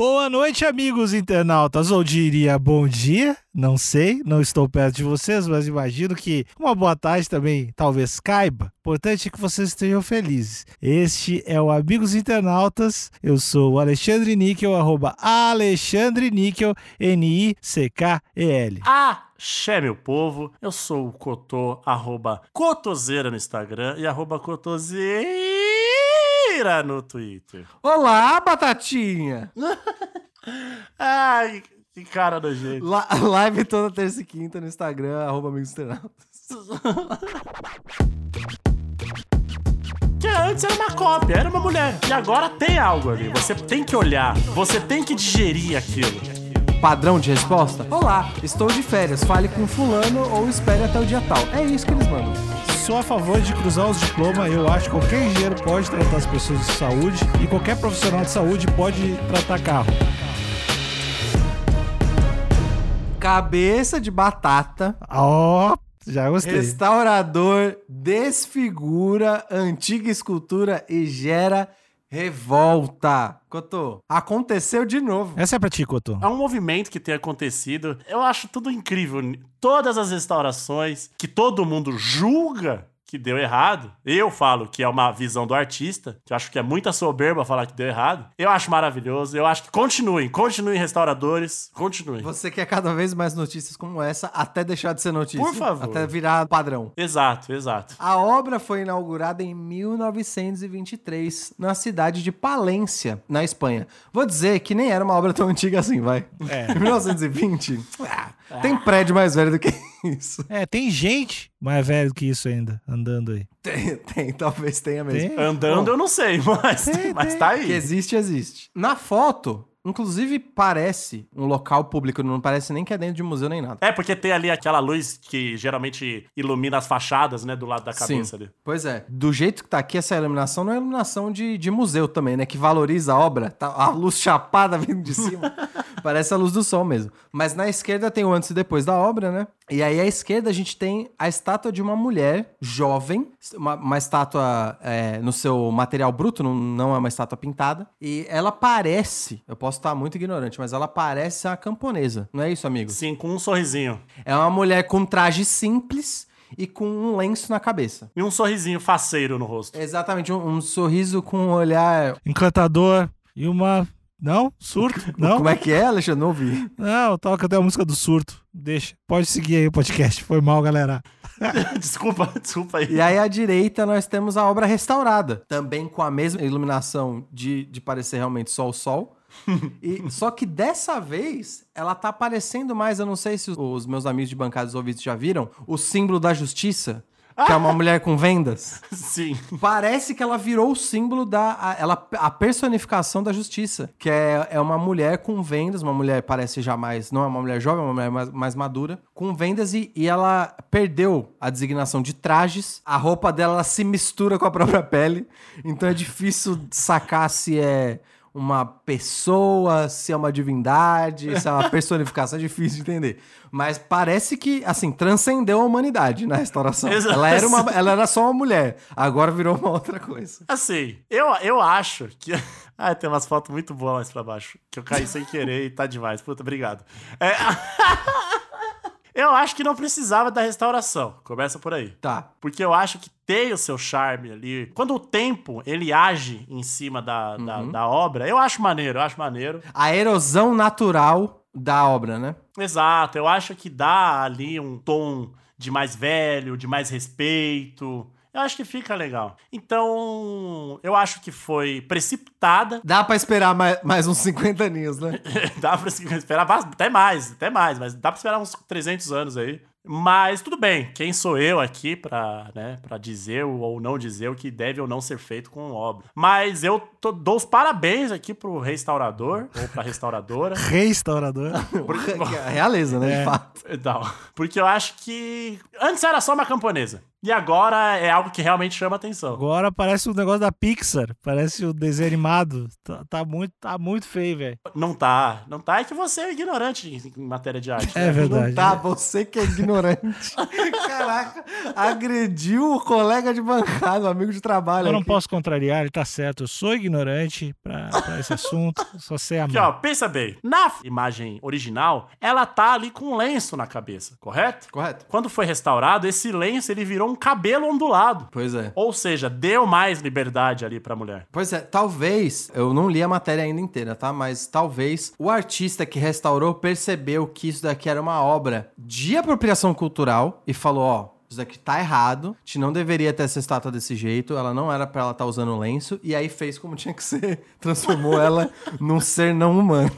Boa noite, amigos internautas, ou diria bom dia, não sei, não estou perto de vocês, mas imagino que uma boa tarde também talvez caiba. Importante é que vocês estejam felizes. Este é o Amigos Internautas, eu sou o Alexandre Níquel, arroba Alexandre Níquel, N-I-C-K-E-L. Axé, meu povo. Eu sou o Cotô, arroba Cotoseira no Instagram e arroba Cotoseira no Twitter. Olá, Batatinha! Ai, que cara nojento. La- live toda terça e quinta no Instagram, arroba amigos. Que antes era uma cópia, era uma mulher. E agora tem algo ali. Você tem que olhar, você tem que digerir aquilo. Padrão de resposta? Olá, estou de férias, fale com fulano ou espere até o dia tal. É isso que eles mandam. Sou a favor de cruzar os diplomas. Eu acho que qualquer engenheiro pode tratar as pessoas de saúde e qualquer profissional de saúde pode tratar carro. Cabeça de batata, Ó, já gostei. restaurador desfigura antiga escultura e gera revolta. Cotô, aconteceu de novo. Essa é pra ti, Cotô. É um movimento que tem acontecido. Eu acho tudo incrível. Todas as restaurações que todo mundo julga que deu errado. Eu falo que é uma visão do artista, que eu acho que é muita soberba falar que deu errado. Eu acho maravilhoso. Eu acho que continuem, continuem restauradores, continuem. Você quer cada vez mais notícias como essa, até deixar de ser notícia. Por favor. Até virar padrão. Exato, exato. A obra foi inaugurada em 1923, na cidade de Palência, na Espanha. Vou dizer que nem era uma obra tão antiga assim, vai. É. Em 1920, ah, tem prédio mais velho do que isso. É, tem gente mais velho que isso ainda, andando aí. Tem, tem, talvez tenha mesmo. Tem? Andando eu não sei, mas, Tem, mas tem. tá aí. Que existe, existe. Na foto, inclusive parece um local público, não parece nem que é dentro de museu nem nada. É, porque tem ali aquela luz que geralmente ilumina as fachadas, né, do lado da cabeça ali. Pois é. Do jeito que tá aqui, essa iluminação não é iluminação de, de museu também, né? Que valoriza a obra. Tá a luz chapada vindo de cima. Parece a luz do sol mesmo. Mas na esquerda tem o antes e depois da obra, né? E aí à esquerda a gente tem a estátua de uma mulher jovem, uma, uma estátua é, no seu material bruto, não, não é uma estátua pintada. E ela parece, eu posso estar muito ignorante, mas ela parece uma camponesa. Não é isso, amigo? Sim, com um sorrisinho. É uma mulher com traje simples e com um lenço na cabeça. E um sorrisinho faceiro no rosto. Exatamente, um, um sorriso com um olhar. Encantador e uma. Não? Surto? Não? Como é que é, Alexandre? Não ouvi. Não, toca até a música do surto. Deixa. Pode seguir aí o podcast. Foi mal, galera. desculpa, desculpa aí. E aí à direita nós temos a obra restaurada, também com a mesma iluminação de, de parecer realmente só o sol. E, só que dessa vez ela tá aparecendo mais, eu não sei se os, os meus amigos de bancadas ouvidos já viram, o símbolo da justiça, que é uma mulher com vendas. Sim. Parece que ela virou o símbolo da. A, ela, a personificação da justiça. Que é, é uma mulher com vendas, uma mulher parece já mais. Não é uma mulher jovem, é uma mulher mais, mais madura, com vendas e, e ela perdeu a designação de trajes. A roupa dela ela se mistura com a própria pele. Então é difícil sacar se é uma pessoa, se é uma divindade, se é uma personificação, é difícil de entender. Mas parece que, assim, transcendeu a humanidade na restauração. Exato. Ela era, uma, ela era só uma mulher, agora virou uma outra coisa. Assim, eu, eu acho que. Ah, tem umas fotos muito boas mais pra baixo. Que eu caí sem querer e tá demais. Puta, obrigado. É... eu acho que não precisava da restauração. Começa por aí. Tá. Porque eu acho que tem o seu charme ali. Quando o tempo ele age em cima da, da, da obra, eu acho maneiro, eu acho maneiro. A erosão natural da obra, né? Exato, eu acho que dá ali um tom de mais velho, de mais respeito. Eu acho que fica legal. Então, eu acho que foi precipitada. Dá pra esperar mais, mais uns 50 aninhos, né? dá pra esperar até mais, até mais, mas dá pra esperar uns 300 anos aí. Mas tudo bem, quem sou eu aqui pra, né, pra dizer ou não dizer o que deve ou não ser feito com obra. Mas eu tô- dou os parabéns aqui pro restaurador ou pra restauradora. Restaurador. Que é realeza, né? É. De fato. Então, porque eu acho que antes era só uma camponesa. E agora é algo que realmente chama atenção. Agora parece um negócio da Pixar. Parece o um desenho animado. Tá, tá, muito, tá muito feio, velho. Não tá. Não tá. É que você é ignorante em, matéria de arte. É né? verdade. Não tá, você que é ignorante. Caraca, agrediu o colega de bancada, o amigo de trabalho. Eu não aqui. posso contrariar, ele tá certo. Eu sou ignorante pra, pra esse assunto. Só sei Aqui, amar. ó, pensa bem. Na imagem original, ela tá ali com um lenço na cabeça, correto? Correto. Quando foi restaurado, esse lenço ele virou um cabelo ondulado. Pois é. Ou seja, deu mais liberdade ali pra mulher. Pois é, talvez, eu não li a matéria ainda inteira, tá? Mas talvez o artista que restaurou percebeu que isso daqui era uma obra de apropriação cultural e falou, ó, isso daqui tá errado, a gente não deveria ter essa estátua desse jeito, ela não era pra ela estar usando lenço, e aí fez como tinha que ser, transformou ela num ser não humano.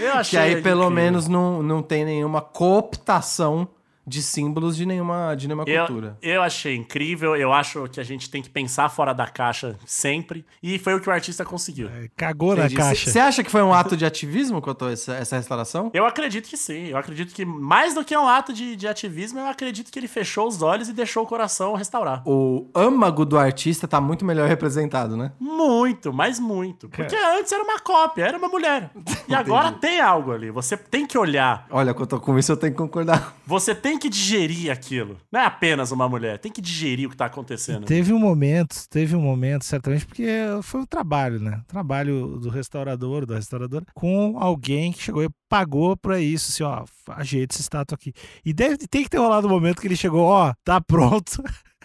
Eu achei Que aí pelo incrível. menos não, não tem nenhuma cooptação de símbolos de nenhuma, de nenhuma Eu, cultura. eu achei incrível, eu acho que a gente tem que pensar fora da caixa sempre. E foi o que o artista conseguiu. É, Cagou na caixa. Você acha que foi um ato de ativismo a essa, essa restauração? Eu acredito que sim. Eu acredito que, mais do que um ato de, de ativismo, eu acredito que ele fechou os olhos e deixou o coração restaurar. O âmago do artista tá muito melhor representado, né? Muito, mas muito. Porque antes era uma cópia, era uma mulher. E agora tem algo ali. Você tem que olhar. Olha, quando eu tô com isso, eu tenho que concordar. Você tem que digerir aquilo. Não é apenas uma mulher. Tem que digerir o que tá acontecendo. Teve um momento, teve um momento, certamente, porque foi um trabalho, né? Trabalho do restaurador, da restauradora, com alguém que chegou e pagou pra isso, assim, ó, ajeita essa estátua aqui. E deve, tem que ter rolado um momento que ele chegou, ó, tá pronto.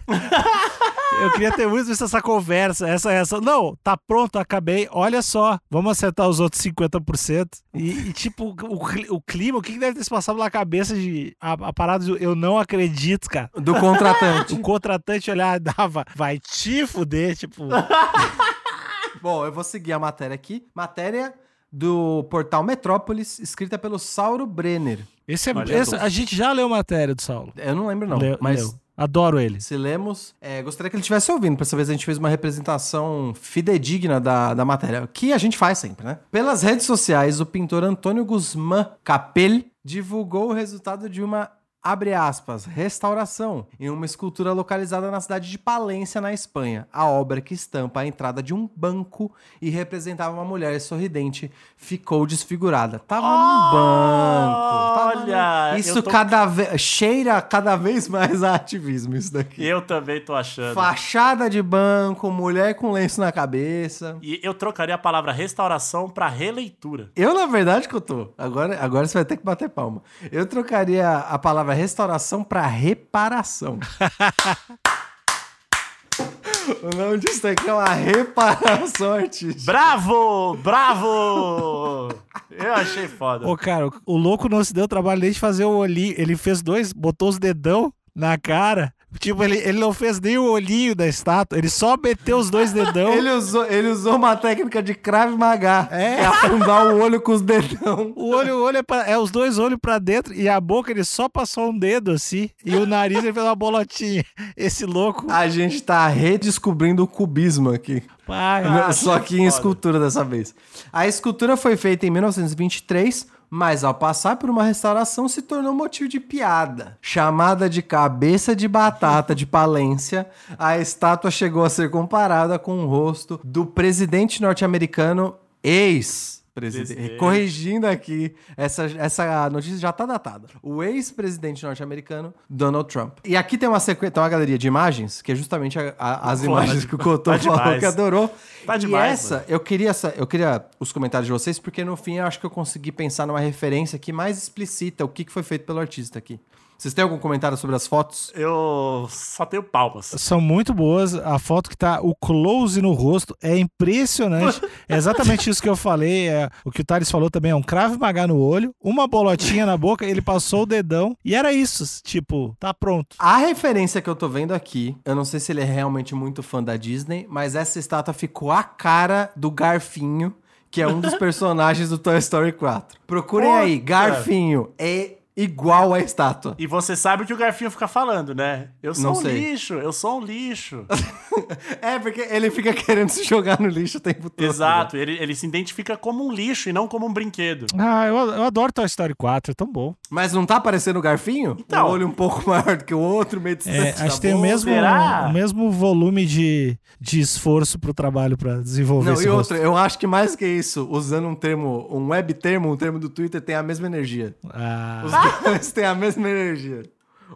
Eu queria ter muito visto essa conversa, essa essa. Não, tá pronto, acabei. Olha só, vamos acertar os outros 50%. E, e tipo, o, o clima, o que que deve ter se passado na cabeça de. A, a parada de eu não acredito, cara. Do contratante. O contratante olhar e dava, vai te fuder, tipo. Bom, eu vou seguir a matéria aqui. Matéria do portal Metrópolis, escrita pelo Sauro Brenner. Esse é, esse- a gente já leu matéria do Saulo. Eu não lembro, não. Leu- mas leu. Adoro ele. se lemos, é, gostaria que ele estivesse ouvindo. Pra essa vez a gente fez uma representação fidedigna da, da matéria, que a gente faz sempre, né? Pelas redes sociais, o pintor Antônio Guzmán Capel divulgou o resultado de uma. Abre aspas, restauração, em uma escultura localizada na cidade de Palência, na Espanha. A obra que estampa a entrada de um banco e representava uma mulher sorridente ficou desfigurada. Tava num banco. tava Olha, eu Isso tô- cada vez cheira cada vez mais a ativismo, isso daqui. Eu também tô achando. Fachada de banco, mulher com lenço na cabeça. E eu trocaria a palavra restauração pra releitura. Eu, na verdade, que eu tô. Agora, agora você vai ter que bater palma. Eu trocaria a palavra restauração pra reparação. o nome disso aqui é uma reparação artística. Bravo! Bravo! Eu achei foda. Ô, cara, o- o louco não se deu o trabalho nem de fazer o olhinho. Ele fez dois, botou os dedão na cara. Tipo, ele, ele não fez nem o olhinho da estátua, ele só meteu os dois dedão. Ele usou, ele usou uma técnica de Krav Maga. É. é afundar o olho com os dedão. O olho, o olho é, pra- é os dois olhos pra dentro e a boca ele só passou um dedo assim. E o nariz ele fez uma bolotinha. Esse louco. A gente tá redescobrindo o cubismo aqui. Pai, Só que que em foda. escultura dessa vez. A escultura foi feita em 1923, mas ao passar por uma restauração se tornou motivo de piada. Chamada de cabeça de batata de Palência, a estátua chegou a ser comparada com o rosto do presidente norte-americano ex. Presidente. Presidente. Corrigindo aqui, essa, essa notícia já tá datada. O ex-presidente norte-americano Donald Trump. E aqui tem uma sequência, tem uma galeria de imagens, que é justamente a- a- as Pô, imagens tá- que o Cotô tá falou demais. que adorou. Tá e demais, essa, mano. eu queria, essa, eu queria os comentários de vocês, porque no fim eu acho que eu consegui pensar numa referência que mais explicita o que foi feito pelo artista aqui. Vocês têm algum comentário sobre as fotos? Eu só tenho palmas. São muito boas. A foto que tá o close no rosto é impressionante. É exatamente isso que eu falei. É, o que o Thales falou também é um cravo magar no olho, uma bolotinha na boca, ele passou o dedão e era isso. Tipo, tá pronto. A referência que eu tô vendo aqui, eu não sei se ele é realmente muito fã da Disney, mas essa estátua ficou a cara do Garfinho, que é um dos personagens do Toy Story 4. Procurem aí. Garfinho. É igual a estátua. E você sabe o que o Garfinho fica falando, né? Eu sou Não um sei. lixo, eu sou um lixo. É, porque ele fica querendo se jogar no lixo o tempo todo. Exato, ele, ele se identifica como um lixo e não como um brinquedo. Ah, eu, eu adoro Toy Story 4, é tão bom. Mas não tá aparecendo o garfinho? Então. Um olho um pouco maior do que o outro, meio distante. É, da acho que tem o mesmo, será? o mesmo volume de, de esforço pro trabalho pra desenvolver Não, esse e rosto. outra, eu acho que mais que isso, usando um termo, um web termo, um termo do Twitter, tem a mesma energia. Ah, Os dois têm a mesma energia.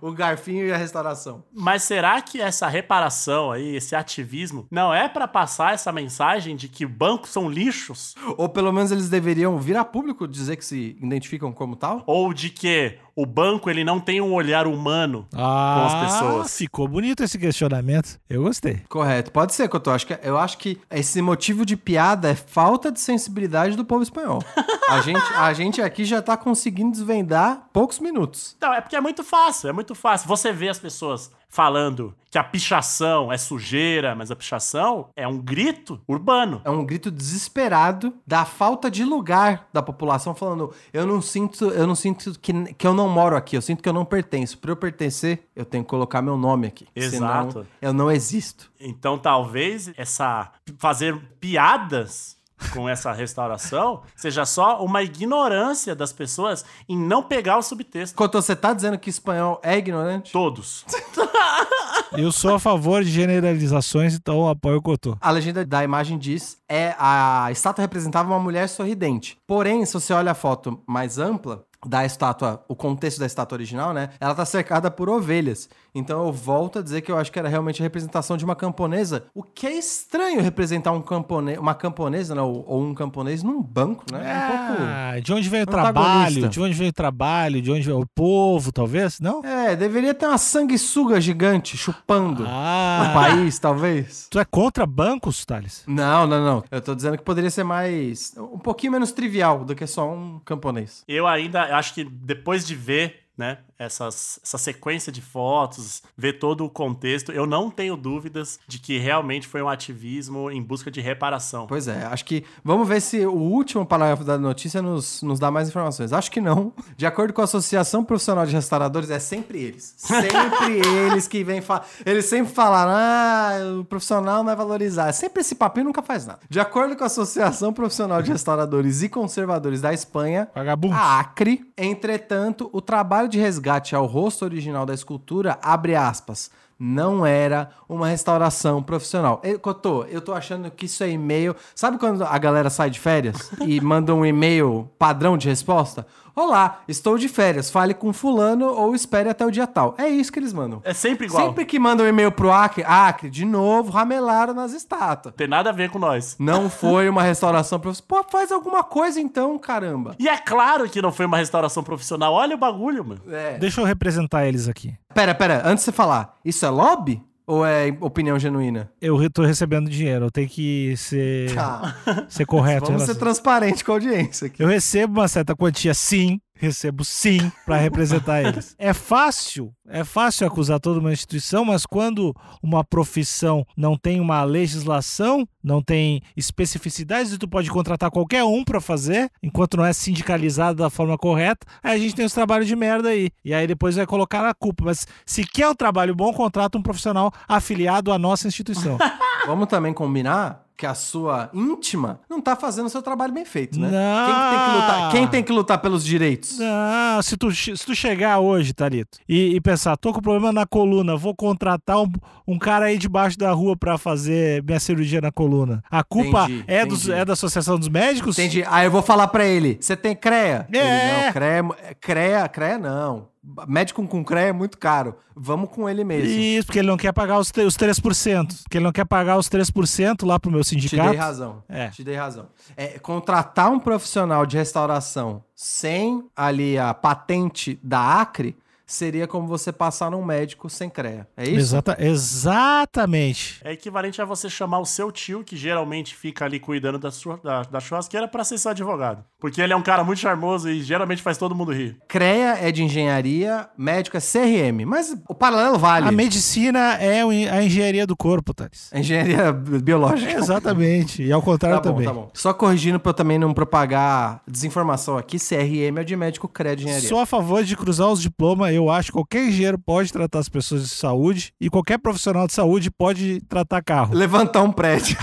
O garfinho e a restauração. Mas será que essa reparação aí, esse ativismo, não é pra passar essa mensagem de que bancos são lixos? Ou pelo menos eles deveriam vir a público dizer que se identificam como tal? Ou de que o banco ele não tem um olhar humano ah, com as pessoas? ficou bonito esse questionamento. Eu gostei. Correto, pode ser, Cotô. Acho que, eu acho que esse motivo de piada é falta de sensibilidade do povo espanhol. A gente, a gente aqui já tá conseguindo desvendar poucos minutos. Não, é porque é muito fácil, é muito fácil. Você vê as pessoas falando que a pichação é sujeira, mas a pichação é um grito urbano. É um grito desesperado da falta de lugar da população falando: eu não sinto, eu não sinto que, que eu não moro aqui, eu sinto que eu não pertenço. Para eu pertencer, eu tenho que colocar meu nome aqui. Exato. Senão, eu não existo. Então talvez essa fazer piadas com essa restauração seja só uma ignorância das pessoas em não pegar o subtexto. Cotô, você tá dizendo que espanhol é ignorante? Todos. Eu sou a favor de generalizações, então eu apoio o Cotô. A legenda da imagem diz: é a estátua representava uma mulher sorridente. Porém, se você olha a foto mais ampla da estátua, o contexto da estátua original, né? Ela tá cercada por ovelhas. Então eu volto a dizer que eu acho que era realmente a representação de uma camponesa. O que é estranho representar um campone... uma camponesa, né? Ou, ou um camponês num banco, né? um pouco. Ah, de onde veio o trabalho? De onde veio o trabalho? De onde veio o povo, talvez? Não? É, deveria ter uma sanguessuga gigante chupando o Ah, país, talvez. tu é contra bancos, Thales? Não, não, não. Eu tô dizendo que poderia ser mais. um pouquinho menos trivial do que só um camponês. Eu ainda acho que depois de ver, né, essas, essa sequência de fotos, ver todo o contexto, eu não tenho dúvidas de que realmente foi um ativismo em busca de reparação. Pois é, acho que. Vamos ver se o último parágrafo da notícia nos, nos dá mais informações. Acho que não. De acordo com a Associação Profissional de Restauradores, é sempre eles. Sempre eles que vêm falar. Eles sempre falaram, ah, o profissional não é valorizar. Sempre esse papinho nunca faz nada. De acordo com a Associação Profissional de Restauradores e Conservadores da Espanha, Vagabundo. a Acre, entretanto, o trabalho de resgate ao rosto original da escultura, abre aspas, não era uma restauração profissional. Eu, Cotô, eu tô achando que isso é e-mail. Sabe quando a galera sai de férias e manda um e-mail padrão de resposta? Olá, estou de férias, fale com fulano ou espere até o dia tal. É isso que eles mandam. É sempre igual. Sempre que mandam um e-mail pro Acre, Acre, de novo, ramelaram nas estátuas. Tem nada a ver com nós. Não foi uma restauração profissional. Pô, faz alguma coisa então, caramba. E é claro que não foi uma restauração profissional. Olha o bagulho, mano. É. Deixa eu representar eles aqui. Pera, pera, antes de você falar, isso é lobby ou é opinião genuína? Eu tô recebendo dinheiro, eu tenho que ser, Tá. ser correto. Vamos ser transparente com a audiência aqui. Eu recebo uma certa quantia, sim. Recebo sim pra representar eles. É fácil, é fácil acusar toda uma instituição, mas quando uma profissão não tem uma legislação, não tem especificidades, e tu pode contratar qualquer um pra fazer, enquanto não é sindicalizado da forma correta, aí a gente tem os trabalhos de merda aí. E aí depois vai colocar a culpa. Mas se quer um trabalho bom, contrata um profissional afiliado à nossa instituição. Vamos também combinar que a sua íntima não tá fazendo o seu trabalho bem feito, né? Não. Quem, que tem que lutar, quem tem que lutar pelos direitos? Não, se tu, se tu chegar hoje, Thalito, e, e pensar, tô com problema na coluna, vou contratar um, um cara aí debaixo da rua pra fazer minha cirurgia na coluna. A culpa Entendi, é, dos, entendi. é da Associação dos Médicos? Entendi. Aí eu vou falar pra ele: você tem CREA? É. Ele, não, CREA, é- CREA, CREA não. Médico com CREA é muito caro. Vamos com ele mesmo. Isso, porque ele não quer pagar os, os 3%. Porque ele não quer pagar os 3% lá pro meu Te sindicato. dei razão. É. Te dei razão. É, contratar um profissional de restauração sem ali a patente da Acre seria como você passar num médico sem CREA. É isso? Exata, exatamente. É equivalente a você chamar o seu tio, que geralmente fica ali cuidando da, sua, da, da churrasqueira, pra ser seu advogado. Porque ele é um cara muito charmoso e geralmente faz todo mundo rir. CREA é de engenharia, médico é CRM. Mas o paralelo vale. A medicina é a engenharia do corpo, Thales. A engenharia biológica. Exatamente. E ao contrário Tá bom, também. tá bom. Só corrigindo pra eu também não propagar desinformação aqui, CRM é de médico, CREA de engenharia. Sou a favor de cruzar os diplomas. Eu acho que qualquer engenheiro pode tratar as pessoas de saúde e qualquer profissional de saúde pode tratar carro. Levantar um prédio.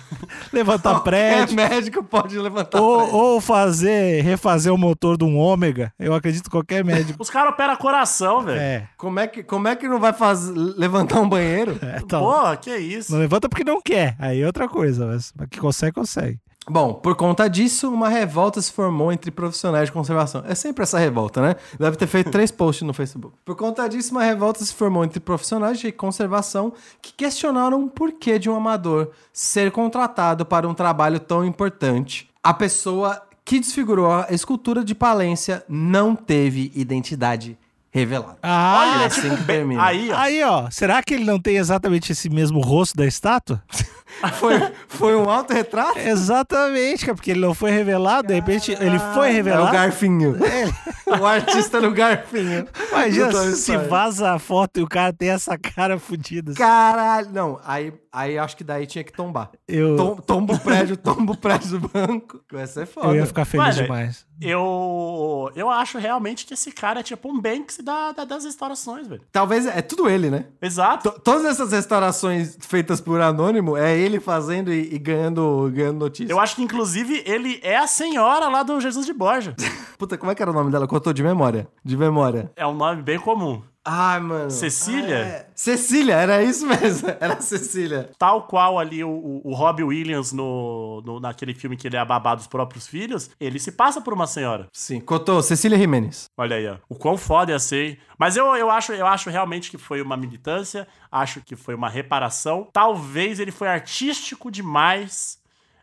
Levantar prédio. Qualquer médico pode levantar Ou, prédio. ou fazer, refazer o motor de um ômega. Eu acredito que qualquer médico. Os caras operam coração, velho. É. Como é, que, como é que não vai fazer, levantar um banheiro? é então, Porra, que isso. não levanta porque não quer. Aí é outra coisa. Mas, mas que consegue, consegue. Bom, por conta disso, uma revolta se formou entre profissionais de conservação. É sempre essa revolta, né? Deve ter feito três posts no Facebook. Por conta disso, uma revolta se formou entre profissionais de conservação que questionaram o porquê de um amador ser contratado para um trabalho tão importante. A pessoa que desfigurou a escultura de Palência não teve identidade revelada. Ah, Olha, assim tipo, que termina. aí, ó. Aí, ó. Será que ele não tem exatamente esse mesmo rosto da estátua? Foi, foi um autorretrato? Exatamente, cara, porque ele não foi revelado, de repente ele foi É o revelado. Garfinho. o artista no Garfinho. Imagina se vaza a foto e o cara tem essa cara fodida. Caralho. Não, aí, aí acho que daí tinha que tombar. Eu, Tom, tomba o prédio, tomba o prédio do banco. Vai ser foda. eu ia ficar feliz Olha, demais. Eu, eu acho realmente que esse cara é tipo um Banks da, da- das restaurações, velho. Talvez é tudo ele, né? Exato. T- Todas essas restaurações feitas por anônimo é ele fazendo e, e ganhando, ganhando notícia. Eu acho que, inclusive, ele é a senhora lá do Jesus de Borja. Puta, como é que era o nome dela? Contou de memória. De memória. É um nome bem comum. Ai, mano. Cecília? Ah, é. Cecília, era isso mesmo. Era Cecília. Tal qual ali o, o, Robbie Williams no, no- naquele filme que ele é a babá dos próprios filhos, ele se passa por uma senhora. Sim, contou. Cecília Jimenez. Olha aí, ó. O quão foda ia ser. Mas eu, eu, acho, eu acho realmente que foi uma militância, acho que foi uma reparação. Talvez ele foi artístico demais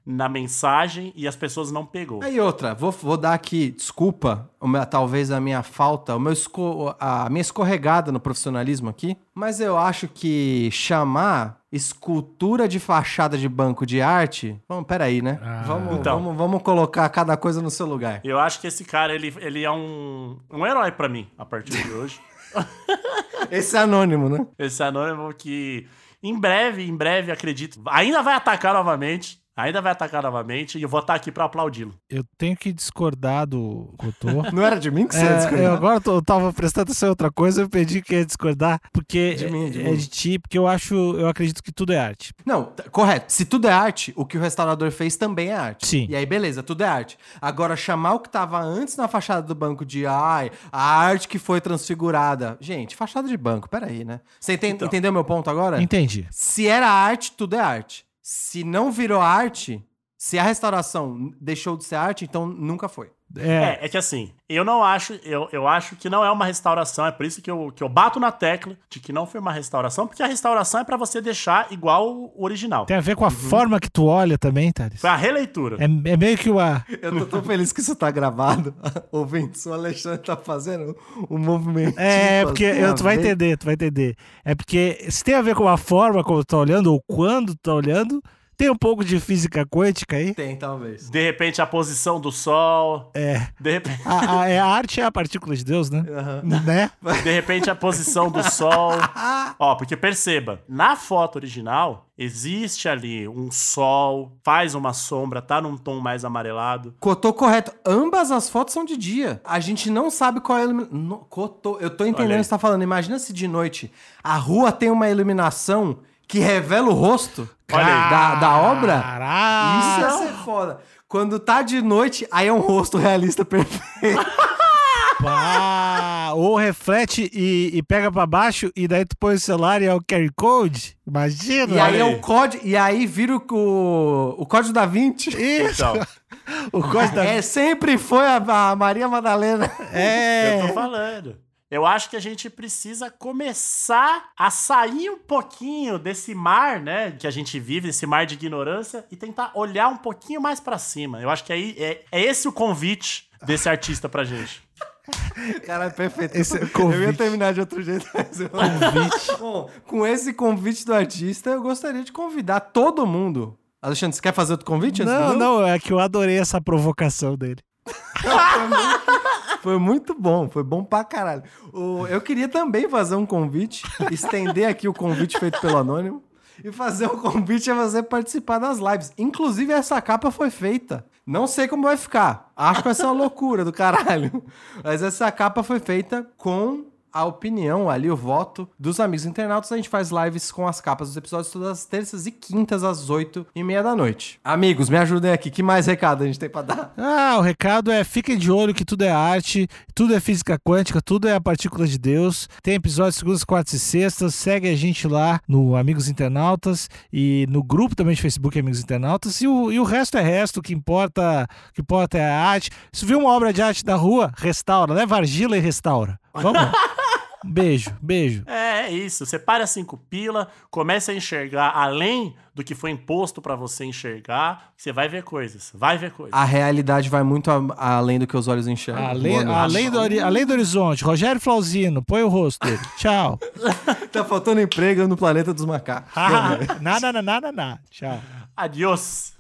na mensagem e as pessoas não pegou. Aí outra, vou, vou dar aqui, desculpa, meu- talvez a minha falta, o meu esco- a minha escorregada no profissionalismo aqui, mas eu acho que chamar escultura de fachada de banco de arte. Vamos, peraí, né? Ah. vamos, Então. vamos, vamos colocar cada coisa no seu lugar. Eu acho que esse cara, ele, ele é um, um herói pra mim, a partir de hoje. Esse é anônimo, né? Esse anônimo que em breve, em breve, acredito, ainda vai atacar novamente. Ainda vai atacar novamente e eu vou estar aqui pra aplaudi-lo. Eu tenho que discordar do Cotô. Não era de mim que você ia É, discordar? eu agora tô, eu tava prestando atenção em outra coisa, eu pedi que ia discordar, porque De mim, de é, mim. de ti, porque eu acho, eu acredito que tudo é arte. Não, t- correto. Se tudo é arte, o que o restaurador fez também é arte. Sim. E aí, beleza, tudo é arte. Agora, chamar o que tava antes na fachada do banco de ai, a arte que foi transfigurada. Gente, fachada de banco, peraí, né? Você enten- Então. entendeu meu ponto agora? Entendi. Se era arte, tudo é arte. Se não virou arte, se a restauração deixou de ser arte, então nunca foi. É, É, é que assim, eu não acho, eu, eu acho que não é uma restauração, é por isso que eu, que eu bato na tecla de que não foi uma restauração, porque a restauração é pra você deixar igual o original. tem a ver com a forma que tu olha também, Thales. Foi a releitura. É, é meio que uma. Eu tô tão feliz que isso tá gravado. Ouvindo, o Alexandre tá fazendo um movimento. É, porque eu, tu vai entender, tu vai entender. É porque se tem a ver com a forma como tu tá olhando, ou quando tu tá olhando, tem um pouco de física quântica aí. Tem, talvez. De repente, a posição do sol. É. De repente, A, a- é, a arte é a partícula de Deus, né? Aham. Né? de repente a posição do sol. Ó, porque perceba, na foto original, existe ali um sol, faz uma sombra, tá num tom mais amarelado. Cotô correto. Ambas as fotos são de dia. A gente não sabe qual é a iluminação. Cotô, eu tô entendendo o que você tá falando. Imagina se de noite a rua tem uma iluminação que revela o rosto Olha da, da obra. Caraca! Isso ia ser foda. Quando tá de noite, aí é um rosto realista perfeito. Pá, ou reflete e, e pega pra baixo, e daí tu põe o celular e é o carry code. Imagina! E aí é aí. o código. E aí vira o, o, código da Vinci. Isso! Então, O código da... É, sempre foi a, a Maria Madalena. É. eu tô falando. Eu acho que a gente precisa começar a sair um pouquinho desse mar, né, que a gente vive, desse mar de ignorância, e tentar olhar um pouquinho mais pra cima. Eu acho que aí é, é esse o convite desse artista pra gente. Cara, é perfeito. Esse é eu ia convite. terminar de outro jeito, mas eu... Bom, com esse convite do artista, eu gostaria de convidar todo mundo. Alexandre, você quer fazer outro convite? Não, não, é que eu adorei essa provocação dele. Foi muito bom, foi bom pra caralho. Eu queria também fazer um convite, estender aqui o convite feito pelo Anônimo e fazer um convite a você participar das lives. Inclusive, essa capa foi feita. Não sei como vai ficar. Acho que vai ser uma loucura do caralho. Mas essa capa foi feita com a opinião ali, o voto dos amigos internautas. A gente faz lives com as capas dos episódios todas as terças e quintas às oito e meia da noite. Amigos, me ajudem aqui. Que mais recado a gente tem pra dar? Ah, o recado é fiquem de olho que tudo é arte, tudo é física quântica, tudo é a partícula de Deus. Tem episódios segundas, quartas e sextas. Segue a gente lá no Amigos Internautas e no grupo também de Facebook Amigos Internautas. E o, e o resto é resto, o que importa, o que importa é a arte. Se viu uma obra de arte da rua, restaura, leva argila e restaura. Vamos? Beijo, beijo. É, é isso. Separe as cinco pila, comece a enxergar além do que foi imposto pra você enxergar. Você vai ver coisas. Vai ver coisas. A realidade vai muito a- além do que os olhos enxergam. Além, além, do, além do horizonte, Rogério Flauzino, põe o rosto dele. Tchau. Tá faltando emprego no planeta dos macacos. nada, nada, nada, nada. Tchau. Adiós.